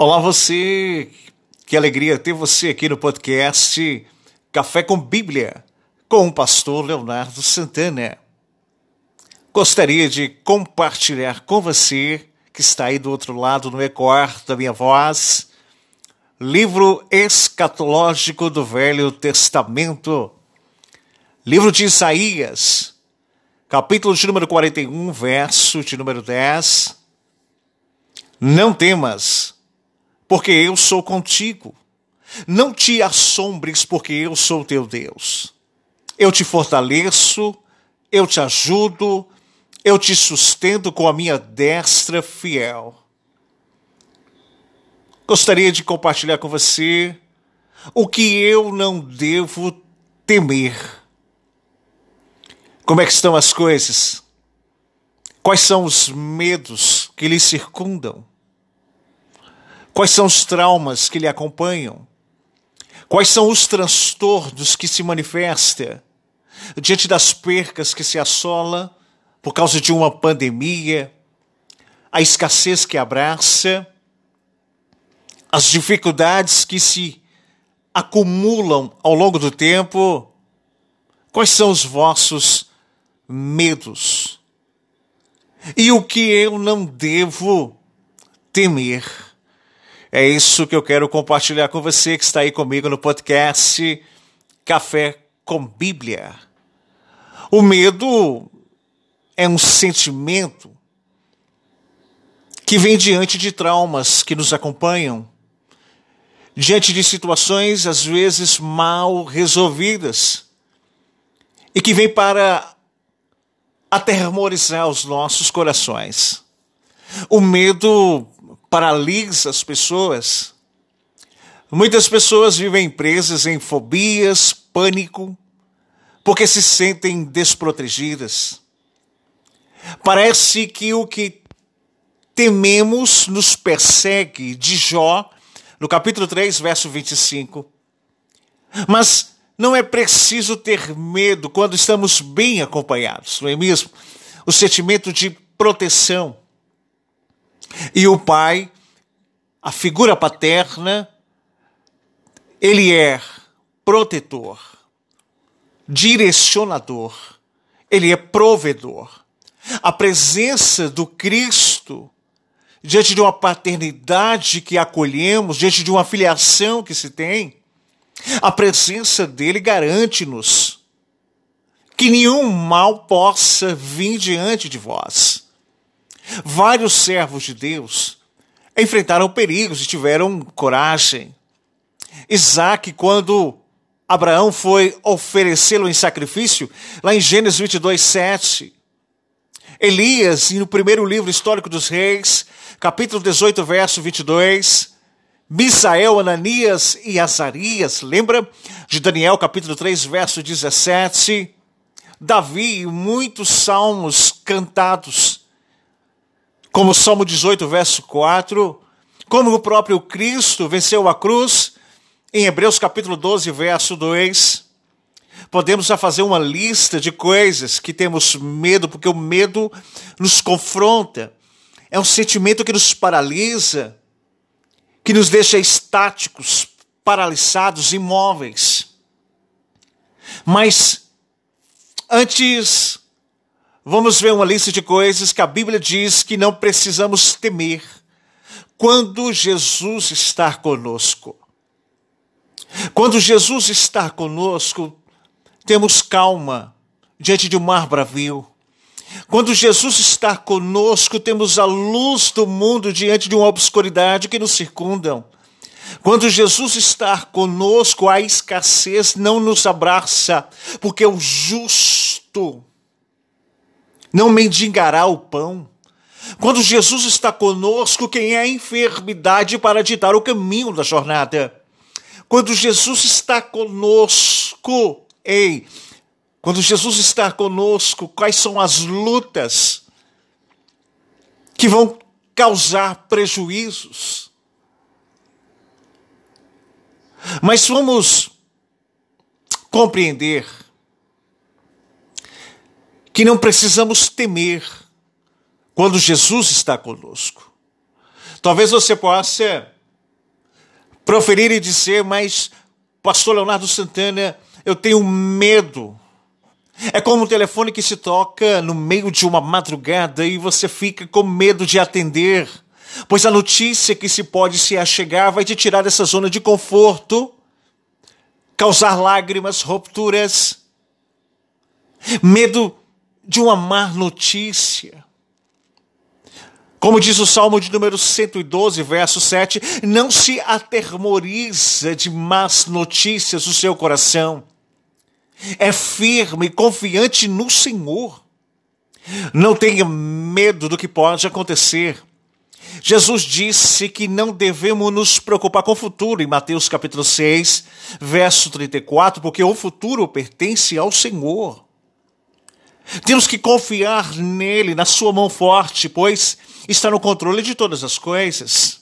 Olá você, que alegria ter você aqui no podcast Café com Bíblia, com o pastor Leonardo Santana. Gostaria de compartilhar com você, que está aí do outro lado no ecoar da minha voz, livro escatológico do Velho Testamento, livro de Isaías, capítulo de número 41, verso de número 10. Não temas, porque eu sou contigo. Não te assombres, porque eu sou teu Deus. Eu te fortaleço, eu te ajudo, eu te sustento com a minha destra fiel. Gostaria de compartilhar com você o que eu não devo temer. Como é que estão as coisas? Quais são os medos que lhe circundam? Quais são os traumas que lhe acompanham? Quais são os transtornos que se manifestam diante das percas que se assola por causa de uma pandemia, a escassez que abraça, as dificuldades que se acumulam ao longo do tempo? Quais são os vossos medos? E o que eu não devo temer? É isso que eu quero compartilhar com você que está aí comigo no podcast Café com Bíblia. O medo é um sentimento que vem diante de traumas que nos acompanham, diante de situações às vezes mal resolvidas e que vem para aterrorizar os nossos corações. O medo paralisa as pessoas. Muitas pessoas vivem presas em fobias, pânico, porque se sentem desprotegidas. Parece que o que tememos nos persegue, de Jó, no capítulo 3, verso 25. Mas não é preciso ter medo quando estamos bem acompanhados, não é mesmo? O sentimento de proteção e o pai, a figura paterna, ele é protetor, direcionador, ele é provedor. A presença do Cristo diante de uma paternidade que acolhemos, diante de uma filiação que se tem, a presença dele garante-nos que nenhum mal possa vir diante de vós. Vários servos de Deus enfrentaram perigos e tiveram coragem. Isaac, quando Abraão foi oferecê-lo em sacrifício, lá em Gênesis 22, 7. Elias, no primeiro livro histórico dos reis, capítulo 18, verso 22. Misael, Ananias e Azarias, lembra de Daniel, capítulo 3, verso 17. Davi, muitos salmos cantados como o Salmo 18, verso 4, como o próprio Cristo venceu a cruz, em Hebreus capítulo 12, verso 2. Podemos já fazer uma lista de coisas que temos medo, porque o medo nos confronta. É um sentimento que nos paralisa, que nos deixa estáticos, paralisados, imóveis. Mas antes Vamos ver uma lista de coisas que a Bíblia diz que não precisamos temer quando Jesus está conosco. Quando Jesus está conosco, temos calma diante de um mar bravio. Quando Jesus está conosco, temos a luz do mundo diante de uma obscuridade que nos circundam. Quando Jesus está conosco, a escassez não nos abraça, porque o justo não mendigará o pão. Quando Jesus está conosco, quem é a enfermidade para ditar o caminho da jornada? Quando Jesus está conosco, ei, quando Jesus está conosco, quais são as lutas que vão causar prejuízos? Mas vamos compreender que não precisamos temer quando Jesus está conosco. Talvez você possa proferir e dizer, mas, pastor Leonardo Santana, eu tenho medo. É como um telefone que se toca no meio de uma madrugada e você fica com medo de atender, pois a notícia que se pode se achegar vai te tirar dessa zona de conforto, causar lágrimas, rupturas, medo de uma má notícia. Como diz o Salmo de número 112, verso 7, não se atermoriza de más notícias o seu coração. É firme e confiante no Senhor. Não tenha medo do que pode acontecer. Jesus disse que não devemos nos preocupar com o futuro, em Mateus capítulo 6, verso 34, porque o futuro pertence ao Senhor. Temos que confiar nele, na sua mão forte, pois está no controle de todas as coisas.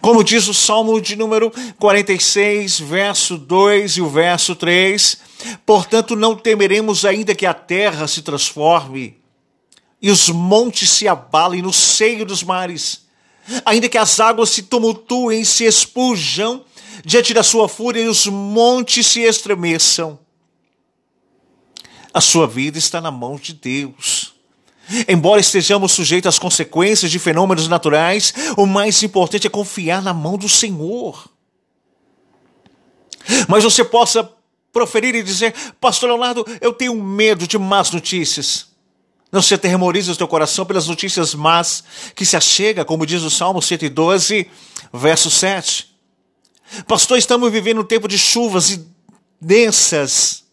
Como diz o Salmo de número 46, verso 2 e o verso 3, portanto não temeremos ainda que a terra se transforme e os montes se abalem no seio dos mares, ainda que as águas se tumultuem e se expujam diante da sua fúria e os montes se estremeçam. A sua vida está na mão de Deus. Embora estejamos sujeitos às consequências de fenômenos naturais, o mais importante é confiar na mão do Senhor. Mas você possa proferir e dizer: Pastor Leonardo, eu tenho medo de más notícias. Não se aterrorize o teu coração pelas notícias más que se achega, como diz o Salmo 112, verso 7. Pastor, estamos vivendo um tempo de chuvas densas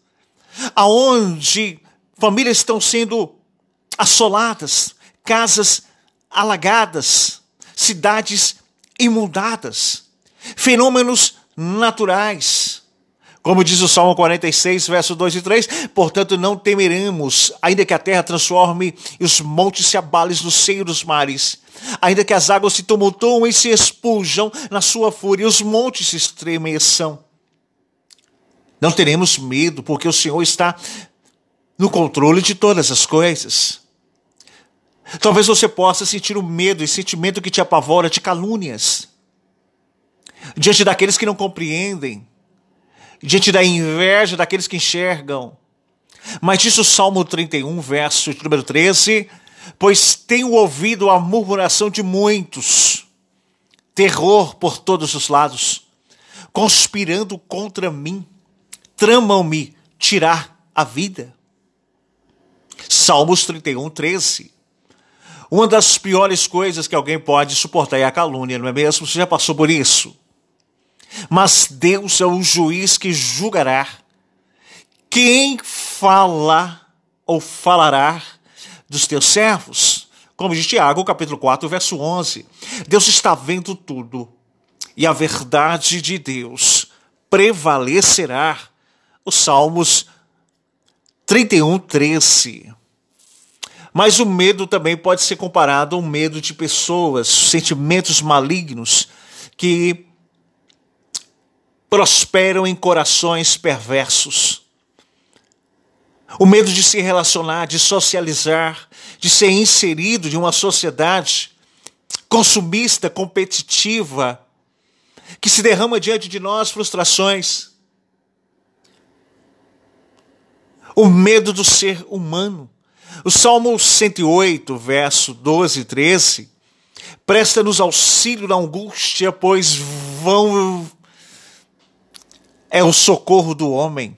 aonde famílias estão sendo assoladas, casas alagadas, cidades inundadas, fenômenos naturais. Como diz o Salmo 46, verso 2 e 3, portanto não temeremos, ainda que a terra transforme e os montes se abalem no seio dos mares, ainda que as águas se tumultuem e se expujam na sua fúria e os montes se estremeçam. Não teremos medo, porque o Senhor está no controle de todas as coisas. Talvez você possa sentir o medo e sentimento que te apavora de calúnias, diante daqueles que não compreendem, diante da inveja daqueles que enxergam. Mas diz o Salmo 31, verso número 13: Pois tenho ouvido a murmuração de muitos, terror por todos os lados, conspirando contra mim tramam-me tirar a vida. Salmos 31, 13. Uma das piores coisas que alguém pode suportar é a calúnia, não é mesmo? Você já passou por isso? Mas Deus é o juiz que julgará. Quem fala ou falará dos teus servos? Como diz Tiago, capítulo 4, verso 11. Deus está vendo tudo e a verdade de Deus prevalecerá os Salmos 31, 13. Mas o medo também pode ser comparado ao medo de pessoas, sentimentos malignos que prosperam em corações perversos. O medo de se relacionar, de socializar, de ser inserido em uma sociedade consumista, competitiva, que se derrama diante de nós frustrações o medo do ser humano. O Salmo 108, verso 12 e 13, presta-nos auxílio na angústia, pois vão é o socorro do homem.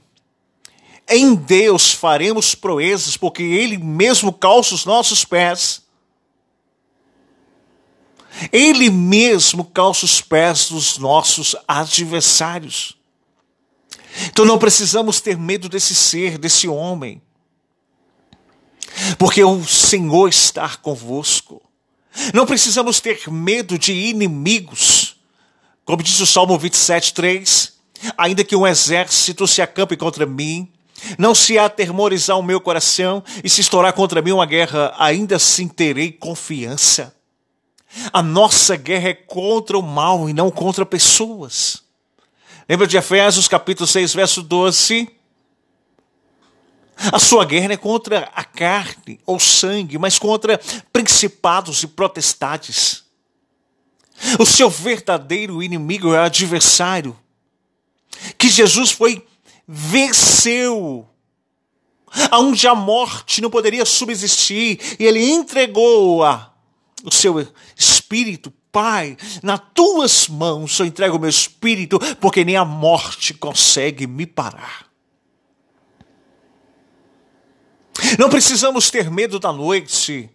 Em Deus faremos proezas, porque Ele mesmo calça os nossos pés. Ele mesmo calça os pés dos nossos adversários. Então não precisamos ter medo desse ser, desse homem, porque o Senhor está convosco. Não precisamos ter medo de inimigos, como diz o Salmo 27, 3. Ainda que um exército se acampe contra mim, não se atermorizar o meu coração e se estourar contra mim uma guerra, ainda assim terei confiança. A nossa guerra é contra o mal e não contra pessoas. Lembra de Efésios capítulo 6, verso 12? A sua guerra é contra a carne ou sangue, mas contra principados e protestades. O seu verdadeiro inimigo é o adversário. Que Jesus foi, venceu. Aonde a morte não poderia subsistir, e ele entregou a, o seu espírito Pai, nas tuas mãos eu entrego o meu espírito, porque nem a morte consegue me parar. Não precisamos ter medo da noite.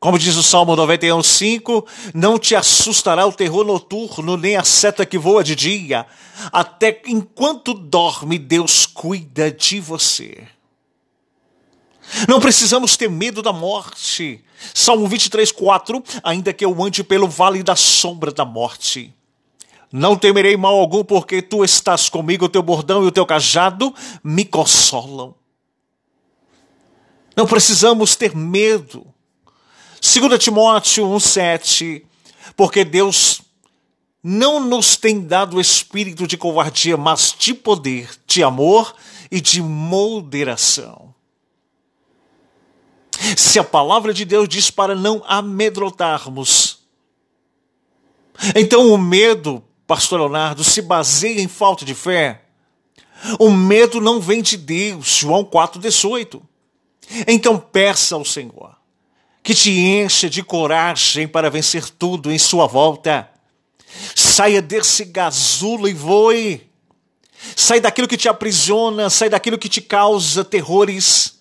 Como diz o Salmo 91:5, não te assustará o terror noturno, nem a seta que voa de dia. Até enquanto dorme, Deus cuida de você. Não precisamos ter medo da morte. Salmo 23, 4. Ainda que eu ande pelo vale da sombra da morte. Não temerei mal algum, porque tu estás comigo, o teu bordão e o teu cajado me consolam. Não precisamos ter medo. 2 Timóteo 1,7. Porque Deus não nos tem dado espírito de covardia, mas de poder, de amor e de moderação. Se a palavra de Deus diz para não amedrontarmos, então o medo, pastor Leonardo, se baseia em falta de fé. O medo não vem de Deus, João 4,18. Então peça ao Senhor que te encha de coragem para vencer tudo em sua volta. Saia desse gasulo e voe. Sai daquilo que te aprisiona, sai daquilo que te causa terrores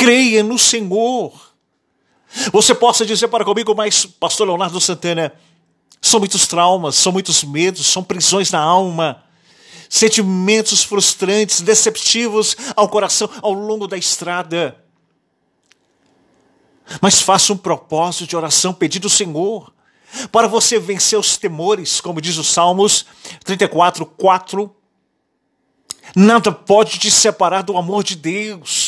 creia no Senhor. Você possa dizer para comigo, mas, pastor Leonardo Santana, são muitos traumas, são muitos medos, são prisões na alma, sentimentos frustrantes, deceptivos ao coração ao longo da estrada. Mas faça um propósito de oração pedindo ao Senhor para você vencer os temores, como diz os Salmos 34, 4. Nada pode te separar do amor de Deus.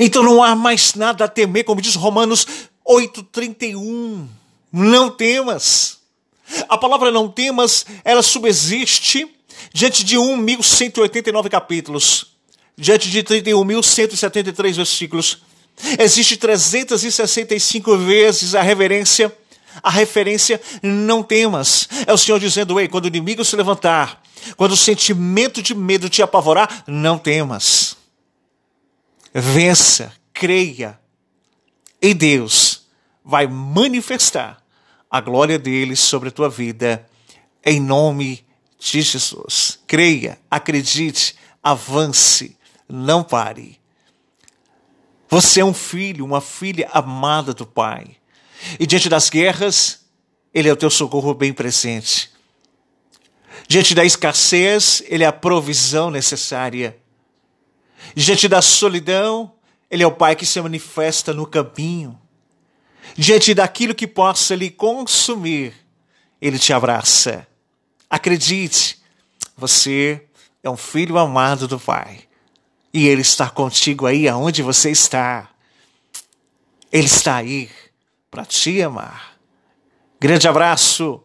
Então não há mais nada a temer, como diz Romanos 8,31. Não temas. A palavra não temas, ela subsiste diante de 1.189 capítulos, diante de 31.173 versículos. Existe 365 vezes a reverência, a referência não temas. É o Senhor dizendo, ei, quando o inimigo se levantar, quando o sentimento de medo te apavorar, não temas vença, creia. E Deus vai manifestar a glória dele sobre a tua vida, em nome de Jesus. Creia, acredite, avance, não pare. Você é um filho, uma filha amada do Pai. E diante das guerras, Ele é o teu socorro bem presente. Diante da escassez, Ele é a provisão necessária. Diante da solidão, Ele é o Pai que se manifesta no caminho. Diante daquilo que possa lhe consumir, Ele te abraça. Acredite, você é um filho amado do Pai. E Ele está contigo aí aonde você está. Ele está aí para te amar. Grande abraço